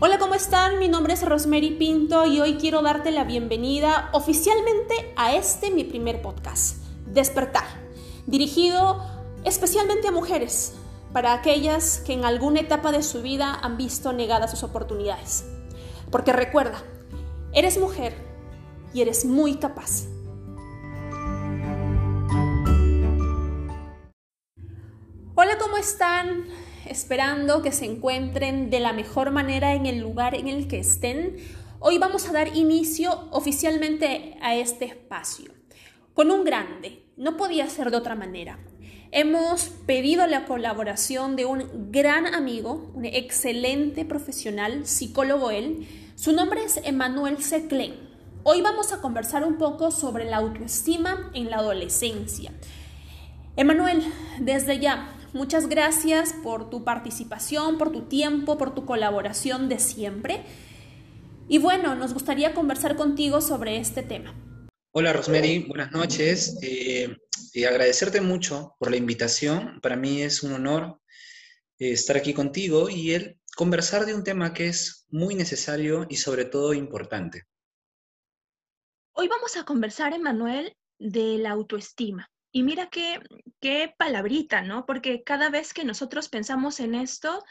Hola, ¿cómo están? Mi nombre es Rosemary Pinto y hoy quiero darte la bienvenida oficialmente a este mi primer podcast, Despertar, dirigido especialmente a mujeres, para aquellas que en alguna etapa de su vida han visto negadas sus oportunidades. Porque recuerda, eres mujer y eres muy capaz. Hola, ¿cómo están? Esperando que se encuentren de la mejor manera en el lugar en el que estén. Hoy vamos a dar inicio oficialmente a este espacio con un grande. No podía ser de otra manera. Hemos pedido la colaboración de un gran amigo, un excelente profesional, psicólogo él. Su nombre es Emanuel Seclen. Hoy vamos a conversar un poco sobre la autoestima en la adolescencia. Emanuel, desde ya, muchas gracias por tu participación, por tu tiempo, por tu colaboración de siempre. Y bueno, nos gustaría conversar contigo sobre este tema. Hola Rosemary, buenas noches. Eh, y agradecerte mucho por la invitación. Para mí es un honor eh, estar aquí contigo y el conversar de un tema que es muy necesario y sobre todo importante. Hoy vamos a conversar, Emanuel, de la autoestima. Y mira qué, qué palabrita, ¿no? Porque cada vez que nosotros pensamos en esto,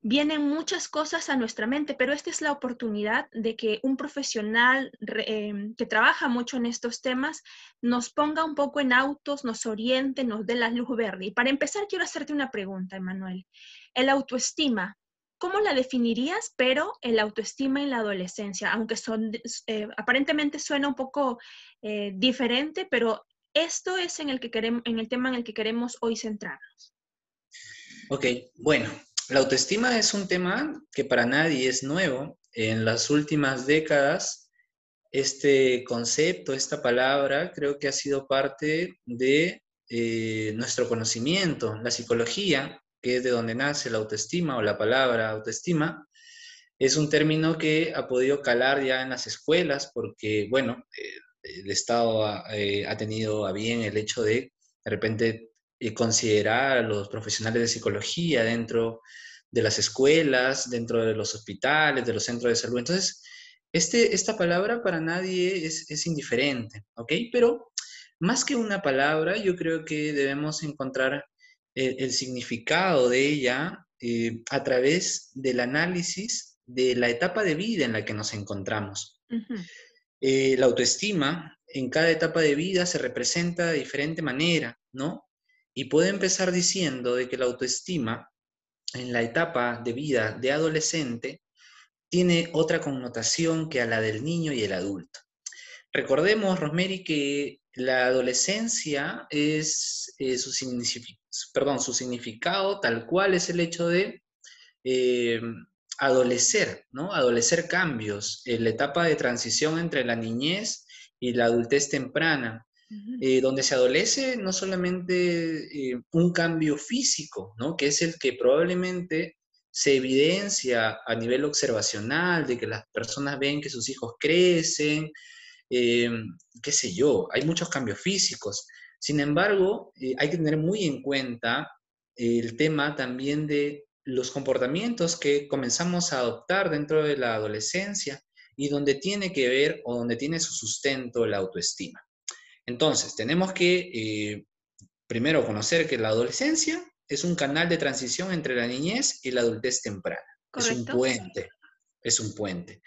vienen muchas cosas a nuestra mente, pero esta es la oportunidad de que un profesional em, que trabaja mucho en estos temas nos ponga un poco en autos, nos oriente, nos dé la luz verde. Y para empezar, quiero hacerte una pregunta, Emanuel. El autoestima, ¿cómo la definirías? Pero el autoestima en la adolescencia, aunque son, eh, aparentemente suena un poco eh, diferente, pero esto es en el, que queremos, en el tema en el que queremos hoy centrarnos. Ok, bueno, la autoestima es un tema que para nadie es nuevo. En las últimas décadas, este concepto, esta palabra, creo que ha sido parte de eh, nuestro conocimiento. La psicología, que es de donde nace la autoestima o la palabra autoestima, es un término que ha podido calar ya en las escuelas porque, bueno, eh, el Estado eh, ha, tenido a bien el hecho de de repente eh, considerar a los profesionales de psicología dentro de las escuelas, dentro de los hospitales, de los centros de salud. Entonces, este, esta palabra para nadie es, indiferente, ¿ok? Pero más que una palabra, yo creo que debemos encontrar el, significado de ella eh, a través del análisis de la etapa de vida en la que nos encontramos. Eh, la autoestima en cada etapa de vida se representa de diferente manera, ¿no? Y puede empezar diciendo de que la autoestima en la etapa de vida de adolescente tiene otra connotación que a la del niño y el adulto. Recordemos, Rosemary, que la adolescencia es eh, su significado tal cual es el hecho de eh, adolecer, ¿no? Adolecer cambios, en la etapa de transición entre la niñez y la adultez temprana, eh, donde se adolece no solamente eh, un cambio físico, ¿no? Que es el que probablemente se evidencia a nivel observacional, de que las personas ven que sus hijos crecen, eh, qué sé yo, hay muchos cambios físicos. Sin embargo, hay que tener muy en cuenta el tema también de los comportamientos que comenzamos a adoptar dentro de la adolescencia y donde tiene que ver o donde tiene su sustento la autoestima. Entonces, tenemos que eh, primero conocer que la adolescencia es un canal de transición entre la niñez y la adultez temprana. Es un puente, es un puente.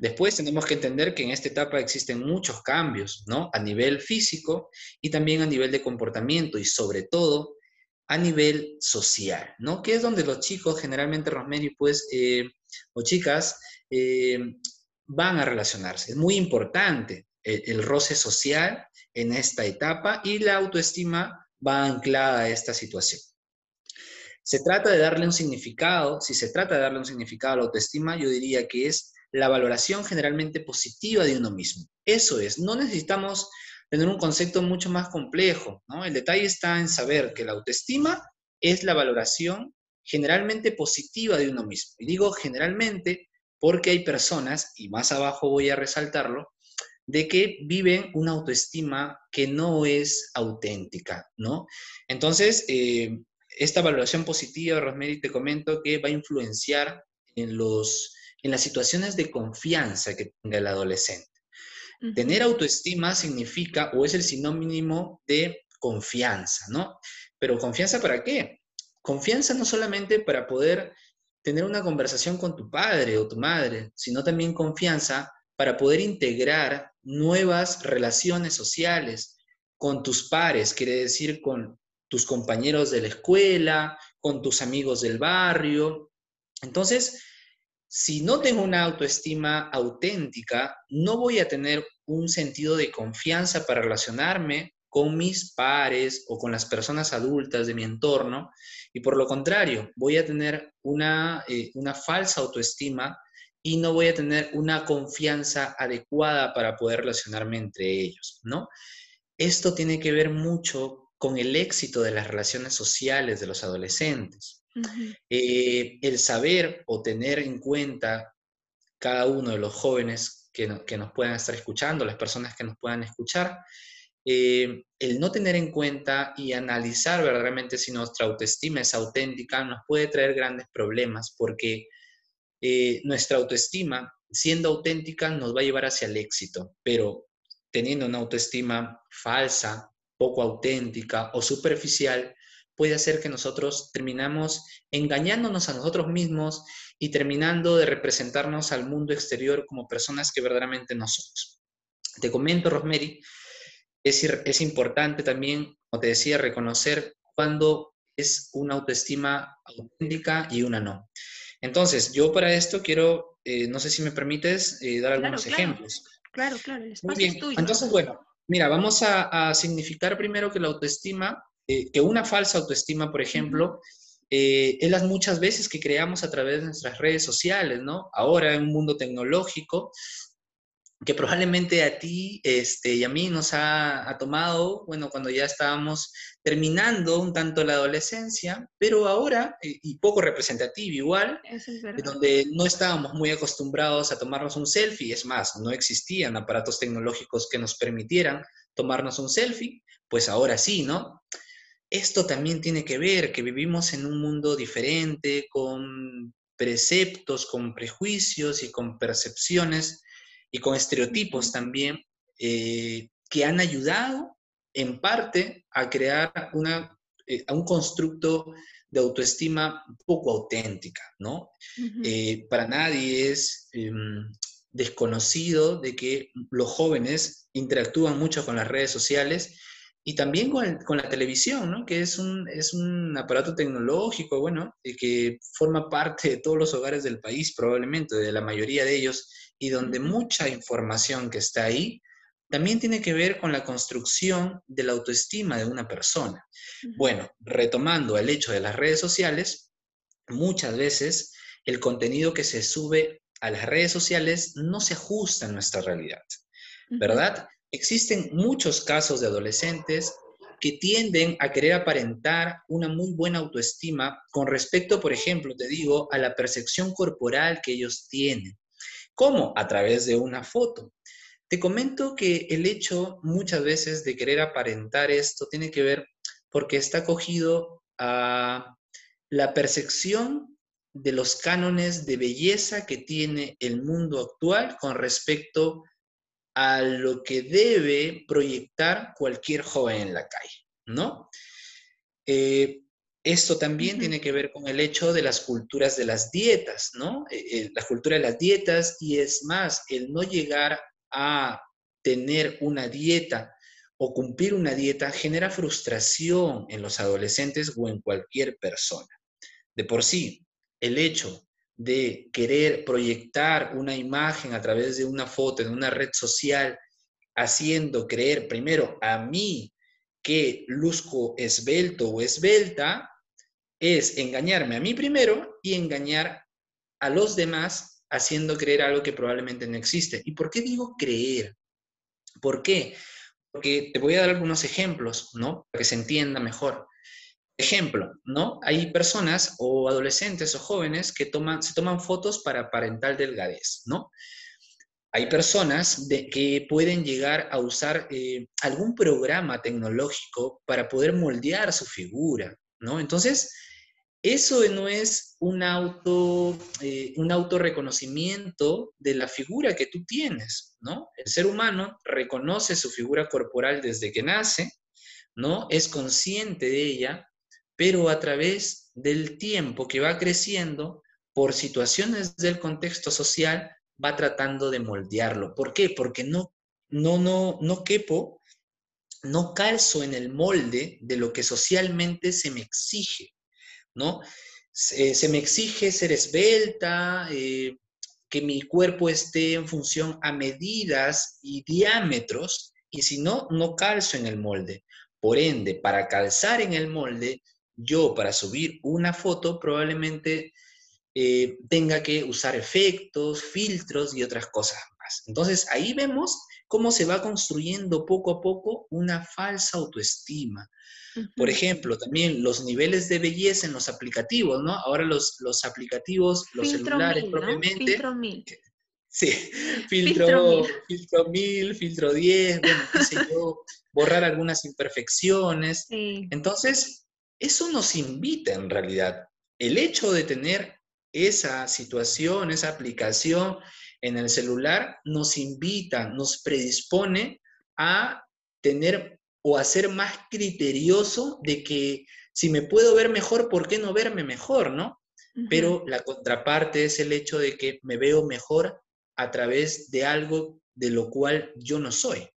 Después tenemos que entender que en esta etapa existen muchos cambios, ¿no? A nivel físico y también a nivel de comportamiento y sobre todo a nivel social, ¿no? Que es donde los chicos, generalmente Rosemary, pues, eh, o chicas, eh, van a relacionarse. Es muy importante el, roce social en esta etapa y la autoestima va anclada a esta situación. Se trata de darle un significado, si se trata de darle un significado a la autoestima, yo diría que es la valoración generalmente positiva de uno mismo. Eso es, no necesitamos tener un concepto mucho más complejo, ¿no? El detalle está en saber que la autoestima es la valoración generalmente positiva de uno mismo. Y digo generalmente porque hay personas, y más abajo voy a resaltarlo, de que viven una autoestima que no es auténtica, ¿no? Entonces, eh, esta valoración positiva, Rosemary, te comento que va a influenciar en los en las situaciones de confianza que tenga el adolescente. Tener autoestima significa o es el sinónimo de confianza, ¿no? Pero confianza para qué? Confianza no solamente para poder tener una conversación con tu padre o tu madre, sino también confianza para poder integrar nuevas relaciones sociales con tus pares, quiere decir con tus compañeros de la escuela, con tus amigos del barrio. Entonces, si no tengo una autoestima auténtica, no voy a tener un sentido de confianza para relacionarme con mis pares o con las personas adultas de mi entorno y por lo contrario, voy a tener una, eh, una falsa autoestima y no voy a tener una confianza adecuada para poder relacionarme entre ellos, ¿no? Esto tiene que ver mucho con el éxito de las relaciones sociales de los adolescentes. Eh, el saber o tener en cuenta cada uno de los jóvenes que, nos puedan estar escuchando, las personas que nos puedan escuchar, eh, el no tener en cuenta y analizar verdaderamente si nuestra autoestima es auténtica nos puede traer grandes problemas porque eh, nuestra autoestima, siendo auténtica, nos va a llevar hacia el éxito, pero teniendo una autoestima falsa, poco auténtica o superficial, puede hacer que nosotros terminamos engañándonos a nosotros mismos y terminando de representarnos al mundo exterior como personas que verdaderamente no somos. Te comento, Rosemary, es, es importante también, como te decía, reconocer cuándo es una autoestima auténtica y una no. Entonces, yo para esto quiero, eh, no sé si me permites, eh, dar algunos ejemplos. Claro, claro, el espacio Es tuyo. Entonces, bueno, mira, vamos a, significar primero que la autoestima, eh, que una falsa autoestima, por ejemplo, es las muchas veces que creamos a través de nuestras redes sociales, ¿no? Ahora en un mundo tecnológico, que probablemente a ti este, y a mí nos ha, tomado, bueno, cuando ya estábamos terminando un tanto la adolescencia, pero ahora, eh, y poco representativo igual, donde no estábamos muy acostumbrados a tomarnos un selfie, es más, no existían aparatos tecnológicos que nos permitieran tomarnos un selfie, pues ahora sí, ¿no? Esto también tiene que ver que vivimos en un mundo diferente, con preceptos, con prejuicios y con percepciones y con estereotipos también eh, que han ayudado en parte a crear una, eh, un constructo de autoestima poco auténtica, ¿no? Eh, para nadie es em, desconocido de que los jóvenes interactúan mucho con las redes sociales y también con, con la televisión, ¿no? Que es un, es un aparato tecnológico, bueno, que forma parte de todos los hogares del país, probablemente, de la mayoría de ellos, y donde mucha información que está ahí también tiene que ver con la construcción de la autoestima de una persona. Bueno, retomando el hecho de las redes sociales, muchas veces el contenido que se sube a las redes sociales no se ajusta a nuestra realidad, ¿verdad? Existen muchos casos de adolescentes que tienden a querer aparentar una muy buena autoestima con respecto, por ejemplo, te digo, a la percepción corporal que ellos tienen. ¿Cómo? A través de una foto. Te comento que el hecho muchas veces de querer aparentar esto tiene que ver porque está cogido a la percepción de los cánones de belleza que tiene el mundo actual con respecto a lo que debe proyectar cualquier joven en la calle, ¿no? Eh, esto también tiene que ver con el hecho de las culturas de las dietas, ¿no? Eh, eh, la cultura de las dietas y es más, el no llegar a tener una dieta o cumplir una dieta genera frustración en los adolescentes o en cualquier persona. De por sí, el hecho de querer proyectar una imagen a través de una foto en una red social, haciendo creer primero a mí que luzco esbelto o esbelta, es engañarme a mí primero y engañar a los demás haciendo creer algo que probablemente no existe. ¿Y por qué digo creer? ¿Por qué? Porque te voy a dar algunos ejemplos, ¿no? Para que se entienda mejor. Ejemplo, ¿no? Hay personas o adolescentes o jóvenes que toman, se toman fotos para parental delgadez, ¿no? Hay personas de, que pueden llegar a usar eh, algún programa tecnológico para poder moldear su figura, ¿no? Entonces, eso no es un auto, eh, autorreconocimiento de la figura que tú tienes, ¿no? El ser humano reconoce su figura corporal desde que nace, ¿no? Es consciente de ella, pero a través del tiempo que va creciendo, por situaciones del contexto social, va tratando de moldearlo. ¿Por qué? Porque no, no, no, no quepo, no calzo en el molde de lo que socialmente se me exige. ¿no? Se, me exige ser esbelta, eh, que mi cuerpo esté en función a medidas y diámetros, y si no, no calzo en el molde. Por ende, para calzar en el molde, yo para subir una foto probablemente eh, tenga que usar efectos, filtros y otras cosas más. Entonces ahí vemos cómo se va construyendo poco a poco una falsa autoestima, por ejemplo, también los niveles de belleza en los aplicativos, ¿no? Ahora los, los aplicativos, los celulares propiamente. Filtro mil. Sí, filtro, filtro mil, filtro 10, bueno, qué sé yo, borrar algunas imperfecciones. Entonces, eso nos invita en realidad. El hecho de tener esa situación, esa aplicación en el celular, nos invita, nos predispone a tener o a ser más criterioso de que si me puedo ver mejor, ¿por qué no verme mejor, no? Pero la contraparte es el hecho de que me veo mejor a través de algo de lo cual yo no soy.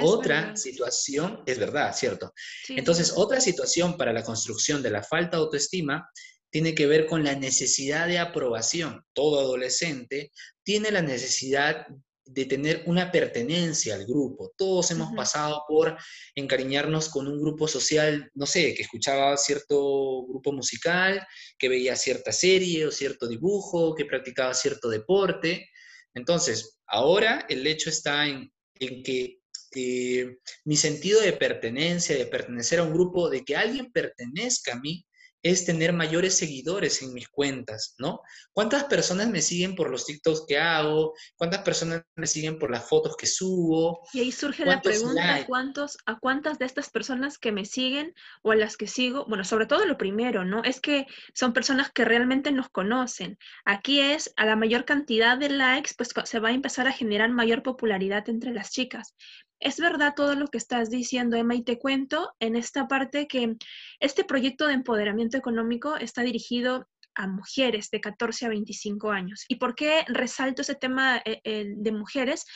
Otra situación, es verdad, ¿cierto? Entonces, otra situación para la construcción de la falta de autoestima tiene que ver con la necesidad de aprobación. Todo adolescente tiene la necesidad de tener una pertenencia al grupo. Todos hemos pasado por encariñarnos con un grupo social, no sé, que escuchaba cierto grupo musical, que veía cierta serie o cierto dibujo, que practicaba cierto deporte. Entonces, ahora el hecho está en, que eh, mi sentido de pertenencia, de pertenecer a un grupo, de que alguien pertenezca a mí, es tener mayores seguidores en mis cuentas, ¿no? ¿Cuántas personas me siguen por los TikToks que hago? ¿Cuántas personas me siguen por las fotos que subo? Y ahí surge la pregunta, ¿cuántos, ¿a cuántas de estas personas que me siguen o a las que sigo? Bueno, sobre todo lo primero, ¿no? Es que son personas que realmente nos conocen. Aquí es, a la mayor cantidad de likes, pues se va a empezar a generar mayor popularidad entre las chicas. Es verdad todo lo que estás diciendo, Emma, y te cuento en esta parte que este proyecto de empoderamiento económico está dirigido a mujeres de 14 a 25 años. ¿Y por qué resalto ese tema eh, de mujeres?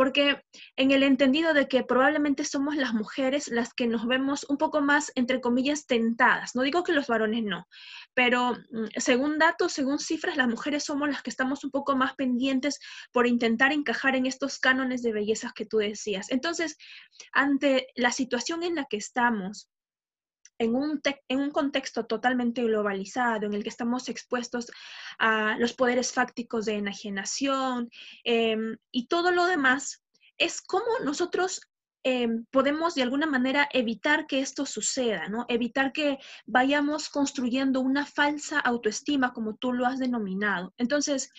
Porque en el entendido de que probablemente somos las mujeres las que nos vemos un poco más, entre comillas, tentadas. No digo que los varones no, pero mm, según datos, según cifras, las mujeres somos las que estamos un poco más pendientes por intentar encajar en estos cánones de belleza que tú decías. Entonces, ante la situación en la que estamos, en un, en un contexto totalmente globalizado, en el que estamos expuestos a los poderes fácticos de enajenación em, y todo lo demás, es cómo nosotros em, podemos de alguna manera evitar que esto suceda, ¿no? Evitar que vayamos construyendo una falsa autoestima, como tú lo has denominado. Entonces,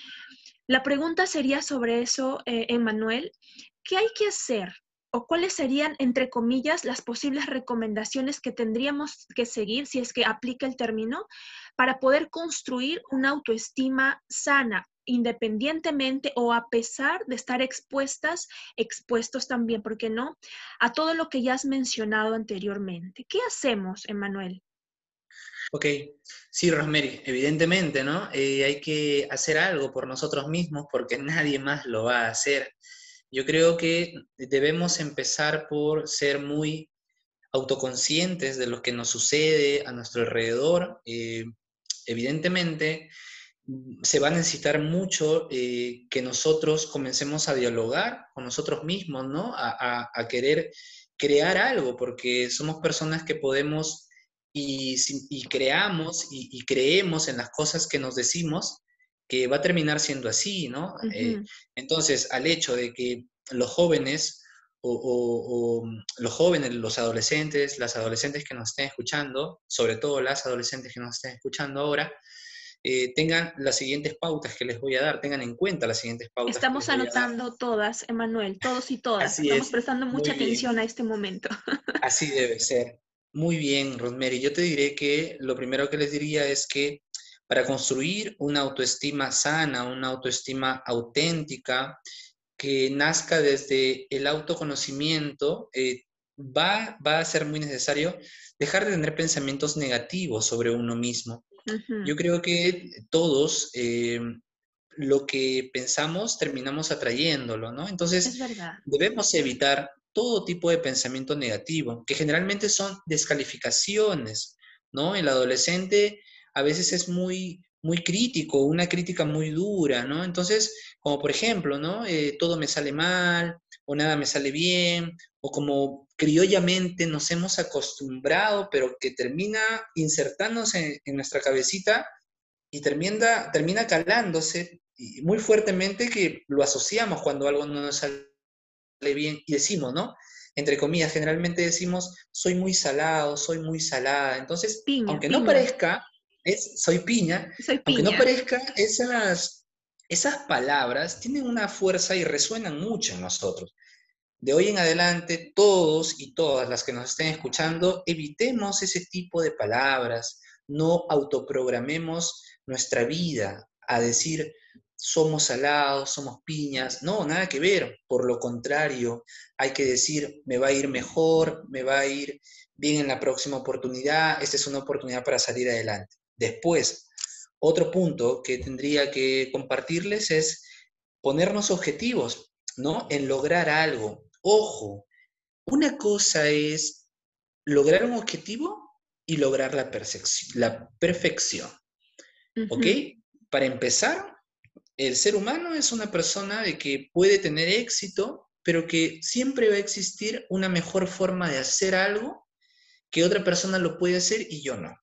la pregunta sería sobre eso, eh, Emanuel. ¿Qué hay que hacer o cuáles serían, entre comillas, las posibles recomendaciones que tendríamos que seguir, si es que aplica el término, para poder construir una autoestima sana, independientemente o a pesar de estar expuestas, expuestos también, ¿por qué no?, a todo lo que ya has mencionado anteriormente. ¿Qué hacemos, Emanuel? Ok, sí, Rosemary, evidentemente, ¿no? Eh, hay que hacer algo por nosotros mismos porque nadie más lo va a hacer. Yo creo que debemos empezar por ser muy autoconscientes de lo que nos sucede a nuestro alrededor. Eh, evidentemente, se va a necesitar mucho eh, que nosotros comencemos a dialogar con nosotros mismos, ¿no? A, querer crear algo, porque somos personas que podemos y, creamos y, creemos en las cosas que nos decimos, que va a terminar siendo así, ¿no? Eh, entonces, al hecho de que los jóvenes o, los jóvenes, los adolescentes, las adolescentes que nos estén escuchando, sobre todo las adolescentes que nos estén escuchando ahora, eh, tengan las siguientes pautas que les voy a dar, tengan en cuenta las siguientes pautas. Estamos anotando todas, Emanuel, todos y todas. Estamos prestando mucha atención a este momento. Así debe ser. Muy bien, Rosemary. Yo te diré que lo primero que les diría es que para construir una autoestima sana, una autoestima auténtica, que nazca desde el autoconocimiento, eh, va, va a ser muy necesario dejar de tener pensamientos negativos sobre uno mismo. Yo creo que todos eh, lo que pensamos terminamos atrayéndolo, ¿no? Entonces, debemos evitar todo tipo de pensamiento negativo, que generalmente son descalificaciones, ¿no? El adolescente a veces es muy, muy crítico, una crítica muy dura, ¿no? Entonces, como por ejemplo, ¿no? Eh, todo me sale mal, o nada me sale bien, o como criollamente nos hemos acostumbrado, pero que termina insertándose en, nuestra cabecita y termina, termina calándose muy fuertemente que lo asociamos cuando algo no nos sale bien y decimos, ¿no? Entre comillas, generalmente decimos, soy muy salado, soy muy salada. Entonces, aunque no parezca, es, soy piña, aunque no parezca, esas, esas palabras tienen una fuerza y resuenan mucho en nosotros. De hoy en adelante, todos y todas las que nos estén escuchando, evitemos ese tipo de palabras, no autoprogramemos nuestra vida a decir, somos salados, somos piñas. No, nada que ver. Por lo contrario, hay que decir, me va a ir mejor, me va a ir bien en la próxima oportunidad, esta es una oportunidad para salir adelante. Después, otro punto que tendría que compartirles es ponernos objetivos, ¿no? En lograr algo. Ojo, una cosa es lograr un objetivo y lograr la, la perfección. ¿Ok? Para empezar, el ser humano es una persona de que puede tener éxito, pero que siempre va a existir una mejor forma de hacer algo que otra persona lo puede hacer y yo no.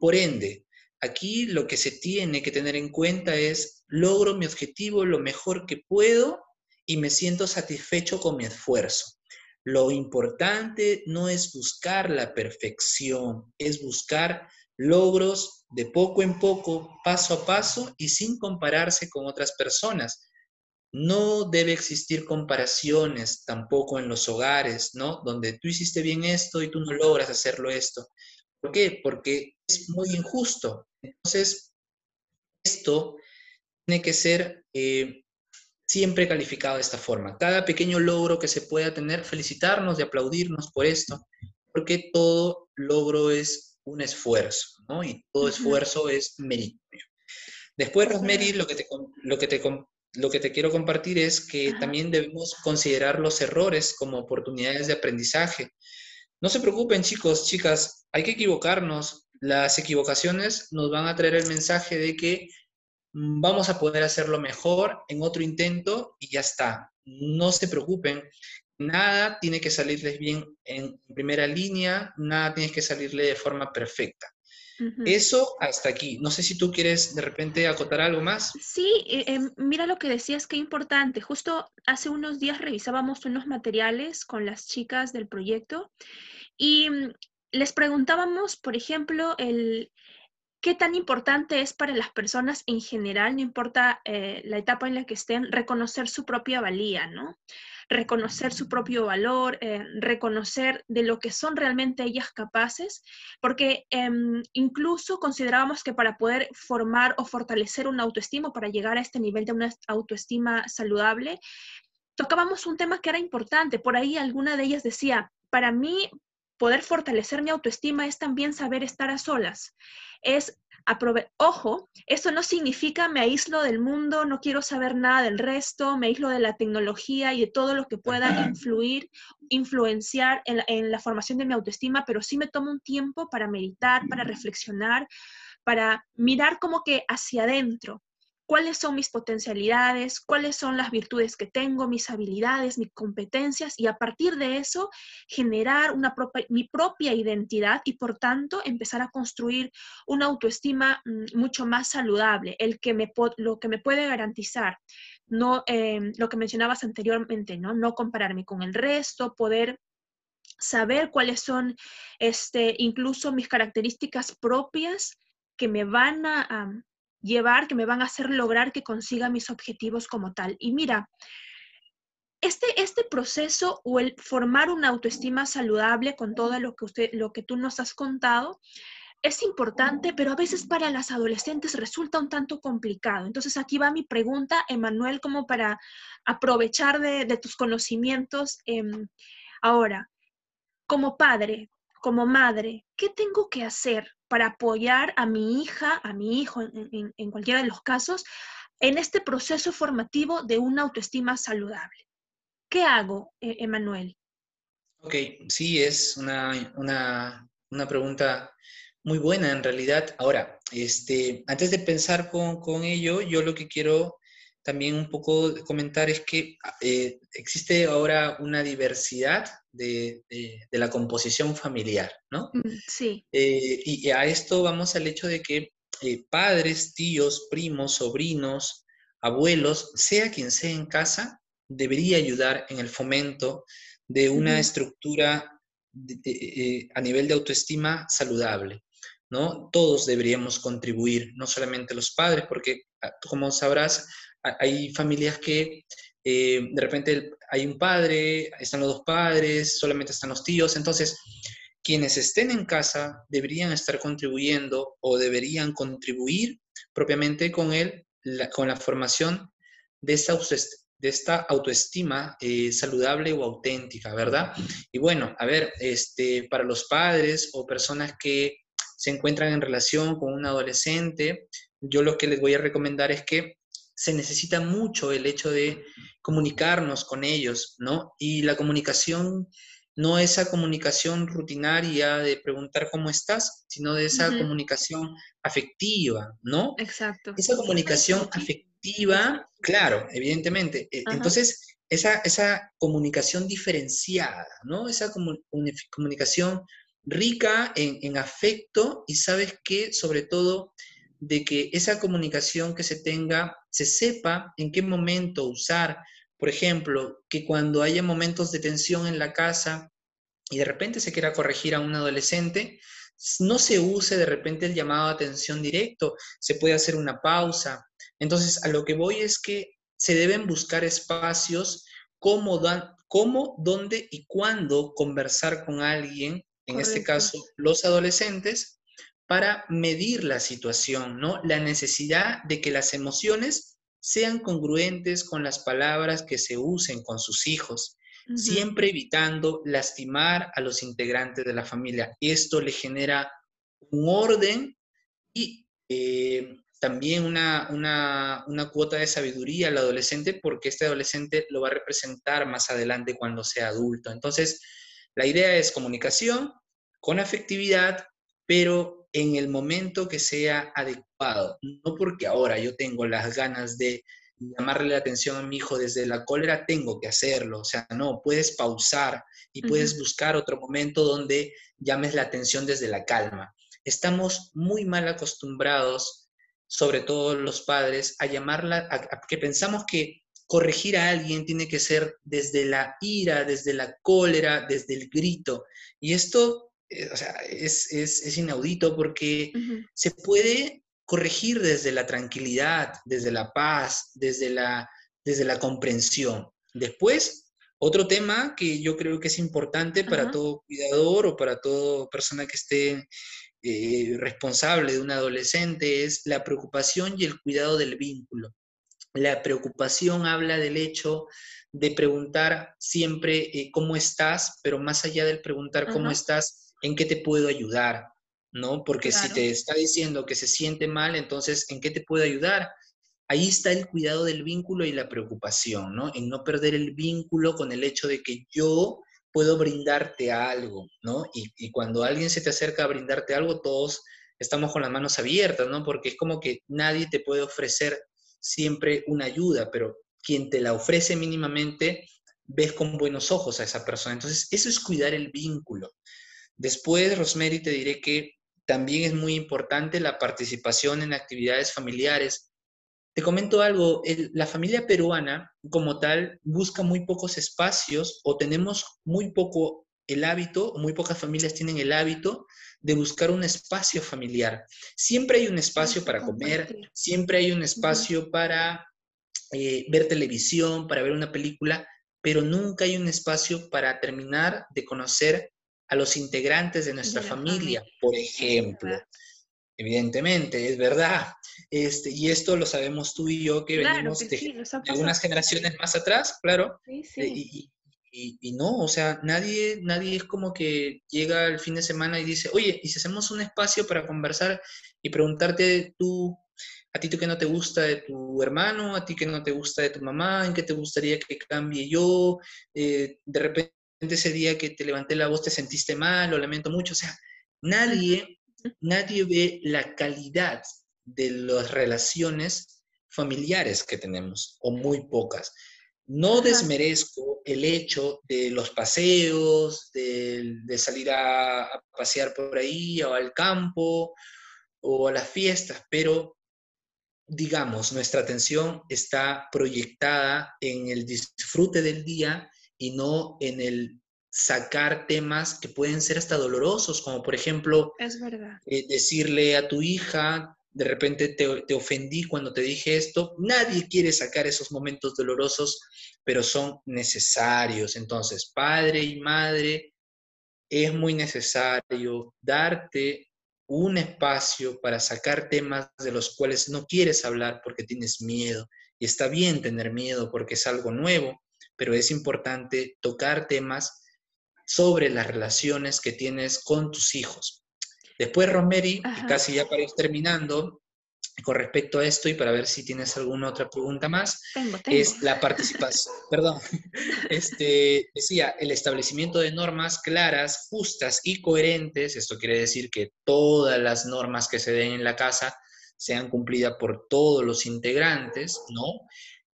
Por ende, aquí lo que se tiene que tener en cuenta es logro mi objetivo lo mejor que puedo y me siento satisfecho con mi esfuerzo. Lo importante no es buscar la perfección, es buscar logros de poco en poco, paso a paso y sin compararse con otras personas. No debe existir comparaciones tampoco en los hogares, ¿no? Donde tú hiciste bien esto y tú no logras hacerlo esto. ¿Por qué? Porque es muy injusto. Entonces, esto tiene que ser eh, siempre calificado de esta forma. Cada pequeño logro que se pueda tener, felicitarnos y aplaudirnos por esto, porque todo logro es un esfuerzo, ¿no? Y todo esfuerzo es mérito. Después, Rosemary, lo que te, lo que te, lo que te quiero compartir es que también debemos considerar los errores como oportunidades de aprendizaje. No se preocupen, chicos, chicas, hay que equivocarnos. Las equivocaciones nos van a traer el mensaje de que mm, vamos a poder hacerlo mejor en otro intento y ya está. No se preocupen, nada tiene que salirles bien en primera línea, nada tiene que salirle de forma perfecta. Eso hasta aquí. No sé si tú quieres de repente acotar algo más. Sí, eh, em, mira lo que decías, qué importante. Justo hace unos días revisábamos unos materiales con las chicas del proyecto y mm, les preguntábamos, por ejemplo, qué tan importante es para las personas en general, no importa eh, la etapa en la que estén, reconocer su propia valía, ¿no? reconocer su propio valor, eh, reconocer de lo que son realmente ellas capaces, porque em, incluso considerábamos que para poder formar o fortalecer una autoestima, para llegar a este nivel de una autoestima saludable, tocábamos un tema que era importante. Por ahí alguna de ellas decía, para mí poder fortalecer mi autoestima es también saber estar a solas, es Ojo, eso no significa me aíslo del mundo, no quiero saber nada del resto, me aíslo de la tecnología y de todo lo que pueda influir, influenciar en la, en la formación de mi autoestima, pero sí me tomo un tiempo para meditar, para reflexionar, para mirar como que hacia adentro, cuáles son mis potencialidades, cuáles son las virtudes que tengo, mis habilidades, mis competencias y a partir de eso generar una mi propia identidad y por tanto empezar a construir una autoestima mm, mucho más saludable, el que me lo que me puede garantizar, no em, lo que mencionabas anteriormente, ¿no? no compararme con el resto, poder saber cuáles son este, incluso mis características propias que me van a, llevar, que me van a hacer lograr que consiga mis objetivos como tal. Y mira, este, este proceso o el formar una autoestima saludable con todo lo que, usted, lo que tú nos has contado, es importante, pero a veces para las adolescentes resulta un tanto complicado. Entonces aquí va mi pregunta, Emanuel, como para aprovechar de, tus conocimientos. Em, ahora, como padre, como madre, ¿qué tengo que hacer para apoyar a mi hija, a mi hijo, en, cualquiera de los casos, en este proceso formativo de una autoestima saludable? ¿Qué hago, e, Emanuel? Ok, sí, es una, una, una pregunta muy buena en realidad. Ahora, este, antes de pensar con, ello, yo lo que quiero también un poco comentar es que eh, existe ahora una diversidad de, la composición familiar, ¿no? Mm, sí. Eh, y a esto vamos al hecho de que eh, padres, tíos, primos, sobrinos, abuelos, sea quien sea en casa, debería ayudar en el fomento de una estructura a nivel de autoestima saludable. ¿no? Todos deberíamos contribuir, no solamente los padres, porque ah, como sabrás, hay familias que eh, de repente hay un padre, están los dos padres, solamente están los tíos, entonces quienes estén en casa deberían estar contribuyendo o deberían contribuir propiamente con él, con la formación de esta, de esta autoestima eh, saludable o auténtica, ¿verdad? Y bueno, a ver, este, para los padres o personas que se encuentran en relación con un adolescente, yo lo que les voy a recomendar es que se necesita mucho el hecho de comunicarnos con ellos, ¿no? Y la comunicación no esa comunicación rutinaria de preguntar cómo estás, sino de esa comunicación afectiva, ¿no? Exacto. Esa comunicación afectiva, claro, evidentemente. E, entonces, esa, esa comunicación diferenciada, ¿no? Esa comunicación rica en, afecto y sabes que, sobre todo, de que esa comunicación que se tenga, se sepa en qué momento usar. Por ejemplo, que cuando haya momentos de tensión en la casa y de repente se quiera corregir a un adolescente, no se use de repente el llamado a atención directo, se puede hacer una pausa. Entonces, a lo que voy es que se deben buscar espacios cómo, cómo dónde y cuándo conversar con alguien en este caso los adolescentes, para medir la situación, ¿no? La necesidad de que las emociones sean congruentes con las palabras que se usen con sus hijos, siempre evitando lastimar a los integrantes de la familia. Esto le genera un orden y eh, también una, una, una, cuota de sabiduría al adolescente porque este adolescente lo va a representar más adelante cuando sea adulto. Entonces, la idea es comunicación con afectividad, pero en el momento que sea adecuado. No porque ahora yo tengo las ganas de llamarle la atención a mi hijo desde la cólera, tengo que hacerlo. O sea, no, puedes pausar y puedes buscar otro momento donde llames la atención desde la calma. Estamos muy mal acostumbrados, sobre todo los padres, a llamarla, a que pensamos que corregir a alguien tiene que ser desde la ira, desde la cólera, desde el grito. Y esto o sea, es, inaudito porque se puede corregir desde la tranquilidad, desde la paz, desde la, desde la comprensión. Después, otro tema que yo creo que es importante para todo cuidador o para toda persona que esté eh, responsable de un adolescente es la preocupación y el cuidado del vínculo. La preocupación habla del hecho de preguntar siempre eh, cómo estás, pero más allá del preguntar cómo estás, en qué te puedo ayudar, ¿no? Porque si te está diciendo que se siente mal, entonces, ¿en qué te puedo ayudar? Ahí está el cuidado del vínculo y la preocupación, ¿no? En no perder el vínculo con el hecho de que yo puedo brindarte algo, ¿no? Y, y cuando alguien se te acerca a brindarte algo, todos estamos con las manos abiertas, ¿no? Porque es como que nadie te puede ofrecer siempre una ayuda, pero quien te la ofrece mínimamente, ves con buenos ojos a esa persona. Entonces, eso es cuidar el vínculo. Después, Rosemary, te diré que también es muy importante la participación en actividades familiares. Te comento algo, la familia peruana como tal busca muy pocos espacios o tenemos muy poco el hábito, muy pocas familias tienen el hábito de buscar un espacio familiar. Siempre hay un espacio para comer, siempre hay un espacio para eh, ver televisión, para ver una película, pero nunca hay un espacio para terminar de conocer a los integrantes de nuestra familia, por ejemplo. Evidentemente, es verdad. Este, y esto lo sabemos tú y yo que venimos de, algunas generaciones más atrás, claro. Sí, sí. Y, no, o sea, nadie, nadie es como que llega el fin de semana y dice, oye, ¿y si hacemos un espacio para conversar y preguntarte tú, a ti que no te gusta de tu hermano, a ti que no te gusta de tu mamá, en qué te gustaría que cambie yo, eh, de repente ese día que te levanté la voz te sentiste mal, lo lamento mucho, o sea, nadie, nadie ve la calidad de las relaciones familiares que tenemos, o muy pocas. No desmerezco el hecho de los paseos, de, salir a, pasear por ahí o al campo o a las fiestas, pero digamos, nuestra atención está proyectada en el disfrute del día y no en el sacar temas que pueden ser hasta dolorosos, como por ejemplo, es verdad. Eh, decirle a tu hija, de repente te, ofendí cuando te dije esto. Nadie quiere sacar esos momentos dolorosos, pero son necesarios. Entonces, padre y madre, es muy necesario darte un espacio para sacar temas de los cuales no quieres hablar porque tienes miedo. Y está bien tener miedo porque es algo nuevo, pero es importante tocar temas sobre las relaciones que tienes con tus hijos. Después, Rosemary, casi ya para ir terminando, con respecto a esto y para ver si tienes alguna otra pregunta más, es la participación, perdón, este, decía, el establecimiento de normas claras, justas y coherentes, esto quiere decir que todas las normas que se den en la casa sean cumplidas por todos los integrantes, ¿no?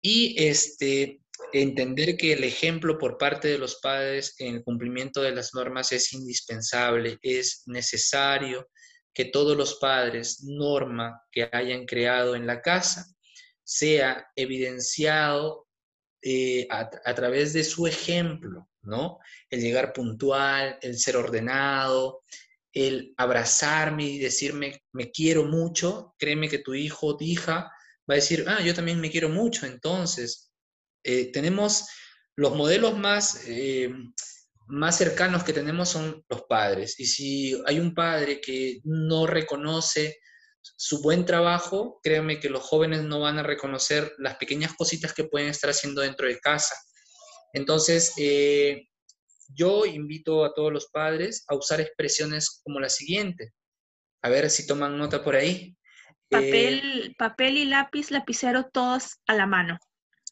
Y este, entender que el ejemplo por parte de los padres en el cumplimiento de las normas es indispensable, es necesario que todos los padres, norma que hayan creado en la casa, sea evidenciado eh, a, través de su ejemplo, ¿no? El llegar puntual, el ser ordenado, el abrazarme y decirme, me quiero mucho, créeme que tu hijo o hija va a decir, ah, yo también me quiero mucho, entonces eh, tenemos los modelos más, eh, más cercanos que tenemos son los padres. Y si hay un padre que no reconoce su buen trabajo, créanme que los jóvenes no van a reconocer las pequeñas cositas que pueden estar haciendo dentro de casa. Entonces, eh, yo invito a todos los padres a usar expresiones como la siguiente. A ver si toman nota por ahí. Papel, papel y lápiz, lapicero, todos a la mano.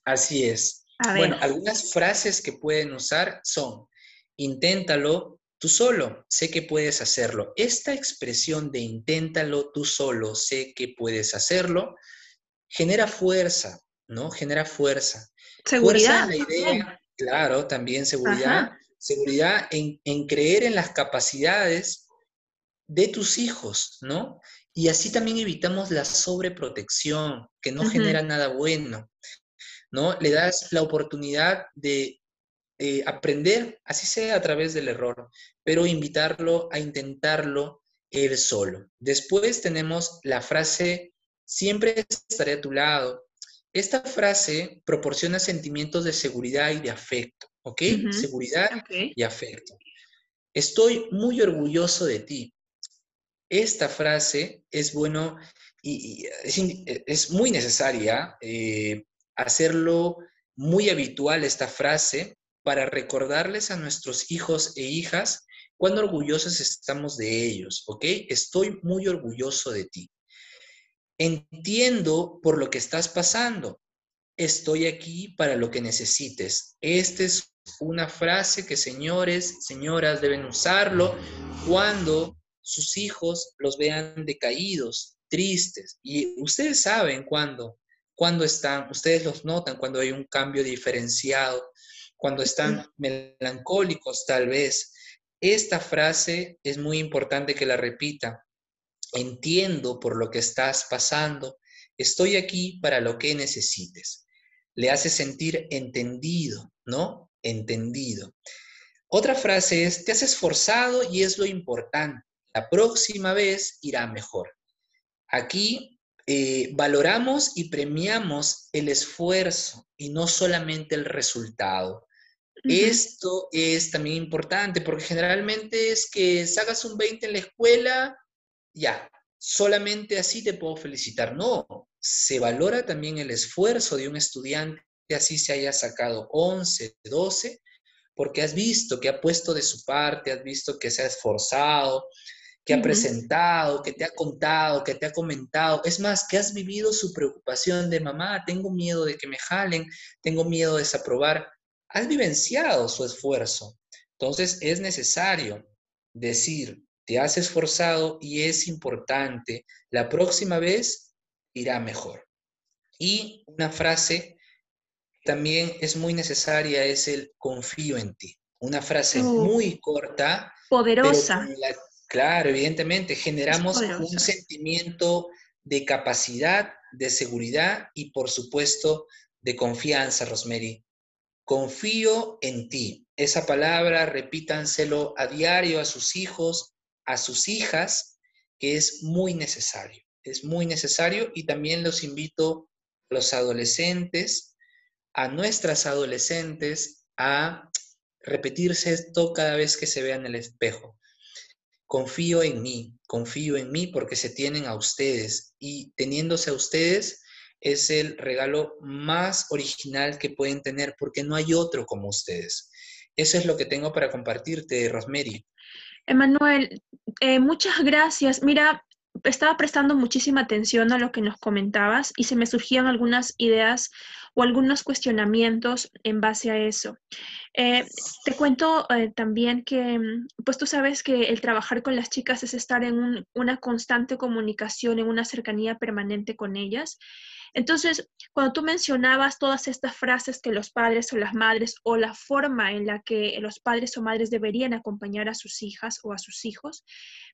Así es. Bueno, algunas frases que pueden usar son, inténtalo tú solo, sé que puedes hacerlo. Esta expresión de inténtalo tú solo, sé que puedes hacerlo, genera fuerza, ¿no? Genera fuerza. Seguridad. la idea, claro, también seguridad. Seguridad en, en creer en las capacidades de tus hijos, ¿no? Y así también evitamos la sobreprotección, que no genera nada bueno. ¿No? Le das la oportunidad de eh, aprender, así sea a través del error, pero invitarlo a intentarlo él solo. Después tenemos la frase, siempre estaré a tu lado. Esta frase proporciona sentimientos de seguridad y de afecto, ¿ok? Seguridad y afecto. Estoy muy orgulloso de ti. Esta frase es bueno y, es, muy necesaria eh, hacerlo muy habitual esta frase para recordarles a nuestros hijos e hijas cuán orgullosos estamos de ellos, ¿ok? Estoy muy orgulloso de ti. Entiendo por lo que estás pasando. Estoy aquí para lo que necesites. Esta es una frase que señores, señoras deben usarlo cuando sus hijos los vean decaídos, tristes. Y ustedes saben cuándo cuando están, ustedes los notan cuando hay un cambio diferenciado, cuando están melancólicos tal vez. Esta frase es muy importante que la repita. Entiendo por lo que estás pasando. Estoy aquí para lo que necesites. Le hace sentir entendido, ¿no? Entendido. Otra frase es, te has esforzado y es lo importante. La próxima vez irá mejor. Aquí eh, valoramos y premiamos el esfuerzo y no solamente el resultado. Esto es también importante porque generalmente es que sacas un 20 en la escuela, ya, solamente así te puedo felicitar. No, se valora también el esfuerzo de un estudiante, así se haya sacado 11, 12, porque has visto que ha puesto de su parte, has visto que se ha esforzado, que ha presentado, que te ha contado, que te ha comentado. Es más, que has vivido su preocupación de mamá, tengo miedo de que me jalen, tengo miedo de desaprobar. Has vivenciado su esfuerzo. Entonces es necesario decir, te has esforzado y es importante, la próxima vez irá mejor. Y una frase también es muy necesaria es el confío en ti. Una frase muy corta. Poderosa. Claro, evidentemente, generamos un sentimiento de capacidad, de seguridad y por supuesto de confianza, Rosemary. Confío en ti. Esa palabra repítanselo a diario a sus hijos, a sus hijas, que es muy necesario. Es muy necesario y también los invito a los adolescentes, a nuestras adolescentes, a repetirse esto cada vez que se vean en el espejo. Confío en mí, confío en mí porque se tienen a ustedes y teniéndose a ustedes es el regalo más original que pueden tener porque no hay otro como ustedes. Eso es lo que tengo para compartirte, Rosemary. Emanuel, eh, muchas gracias. Mira, estaba prestando muchísima atención a lo que nos comentabas y se me surgían algunas ideas o algunos cuestionamientos en base a eso. Eh, te cuento eh, también que, mm, pues tú sabes que el trabajar con las chicas es estar en una constante comunicación, en una cercanía permanente con ellas. Entonces, cuando tú mencionabas todas estas frases que los padres o las madres o la forma en la que los padres o madres deberían acompañar a sus hijas o a sus hijos,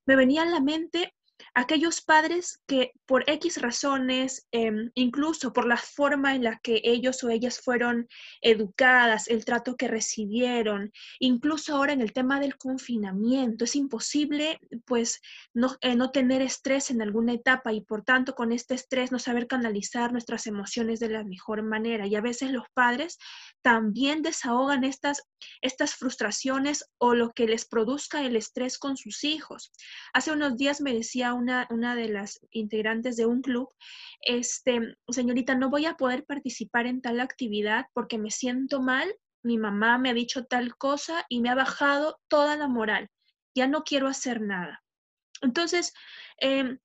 me venía a la mente aquellos padres que por X razones, em, incluso por la forma en la que ellos o ellas fueron educadas, el trato que recibieron, incluso ahora en el tema del confinamiento, es imposible pues no, eh, no tener estrés en alguna etapa y por tanto con este estrés no saber canalizar nuestras emociones de la mejor manera. Y a veces los padres también desahogan estas, estas frustraciones o lo que les produzca el estrés con sus hijos. Hace unos días me decía una, una de las integrantes de un club, este, señorita, no voy a poder participar en tal actividad porque me siento mal, mi mamá me ha dicho tal cosa y me ha bajado toda la moral, ya no quiero hacer nada. Entonces, eh,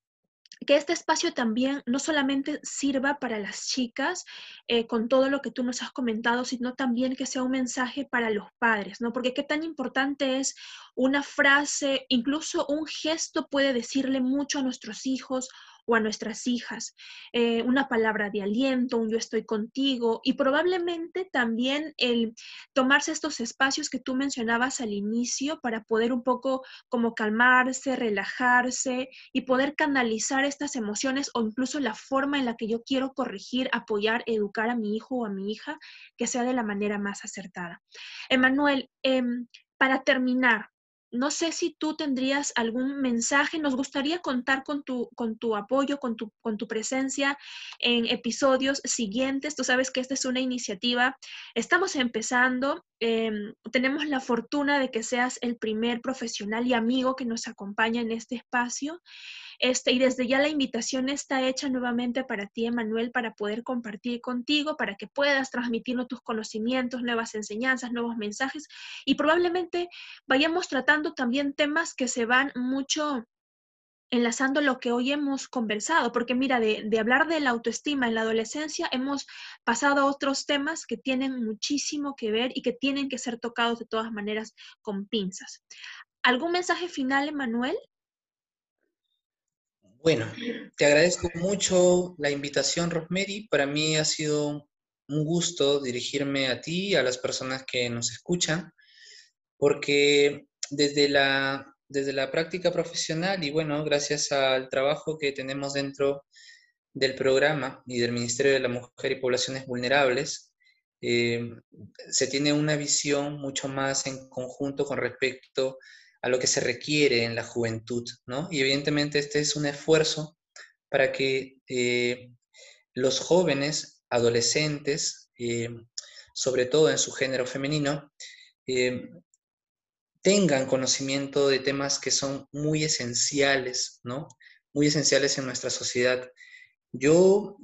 que este espacio también no solamente sirva para las chicas eh, con todo lo que tú nos has comentado, sino también que sea un mensaje para los padres, ¿no? Porque qué tan importante es una frase, incluso un gesto puede decirle mucho a nuestros hijos a nuestras hijas, eh, una palabra de aliento, un yo estoy contigo y probablemente también el tomarse estos espacios que tú mencionabas al inicio para poder un poco como calmarse, relajarse y poder canalizar estas emociones o incluso la forma en la que yo quiero corregir, apoyar, educar a mi hijo o a mi hija, que sea de la manera más acertada. Emanuel, em, para terminar, no sé si tú tendrías algún mensaje. Nos gustaría contar con tu, con tu apoyo, con tu, con tu presencia en episodios siguientes. Tú sabes que esta es una iniciativa. Estamos empezando. Em, tenemos la fortuna de que seas el primer profesional y amigo que nos acompaña en este espacio. Este, y desde ya la invitación está hecha nuevamente para ti, Emanuel, para poder compartir contigo, para que puedas transmitirnos tus conocimientos, nuevas enseñanzas, nuevos mensajes y probablemente vayamos tratando también temas que se van mucho enlazando lo que hoy hemos conversado, porque mira, de, de, hablar de la autoestima en la adolescencia, hemos pasado a otros temas que tienen muchísimo que ver y que tienen que ser tocados de todas maneras con pinzas. ¿Algún mensaje final, Emanuel? Bueno, te agradezco mucho la invitación, Rosemary. Para mí ha sido un gusto dirigirme a ti a las personas que nos escuchan, porque desde la, desde la práctica profesional y bueno, gracias al trabajo que tenemos dentro del programa y del Ministerio de la Mujer y Poblaciones Vulnerables, eh, se tiene una visión mucho más en conjunto con respecto a lo que se requiere en la juventud, ¿no? Y evidentemente este es un esfuerzo para que eh, los jóvenes, adolescentes, eh, sobre todo en su género femenino, eh, tengan conocimiento de temas que son muy esenciales, ¿no? Muy esenciales en nuestra sociedad. Yo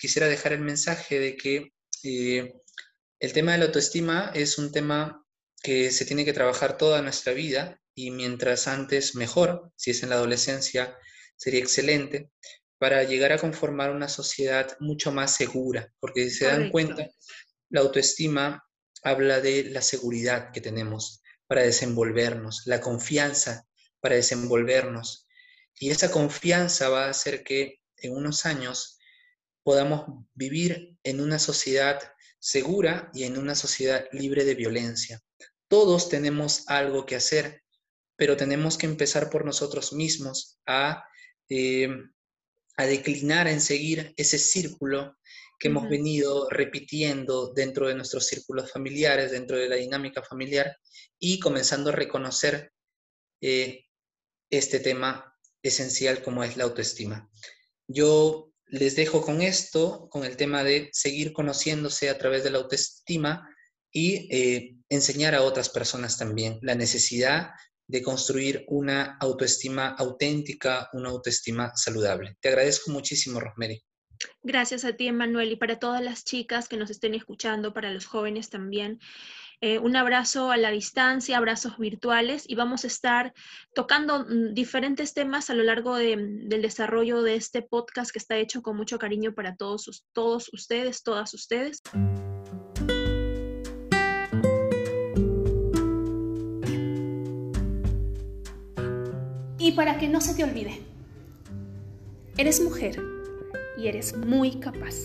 quisiera dejar el mensaje de que el tema de la autoestima es un tema que se tiene que trabajar toda nuestra vida y mientras antes mejor, si es en la adolescencia, sería excelente para llegar a conformar una sociedad mucho más segura, porque si se dan cuenta, la autoestima habla de la seguridad que tenemos para desenvolvernos, la confianza para desenvolvernos. Y esa confianza va a hacer que en unos años podamos vivir en una sociedad segura y en una sociedad libre de violencia. Todos tenemos algo que hacer, pero tenemos que empezar por nosotros mismos a, eh, a declinar en seguir ese círculo que hemos venido repitiendo dentro de nuestros círculos familiares, dentro de la dinámica familiar, y comenzando a reconocer eh, este tema esencial como es la autoestima. Yo les dejo con esto, con el tema de seguir conociéndose a través de la autoestima y eh, enseñar a otras personas también la necesidad de construir una autoestima auténtica, una autoestima saludable. Te agradezco muchísimo, Rosemary. Gracias a ti, Emanuel, y para todas las chicas que nos estén escuchando, para los jóvenes también. Eh, un abrazo a la distancia, abrazos virtuales y vamos a estar tocando mm, diferentes temas a lo largo del desarrollo de este podcast que está hecho con mucho cariño para todos, todos ustedes, todas ustedes. Y para que no se te olvide, eres mujer y eres muy capaz.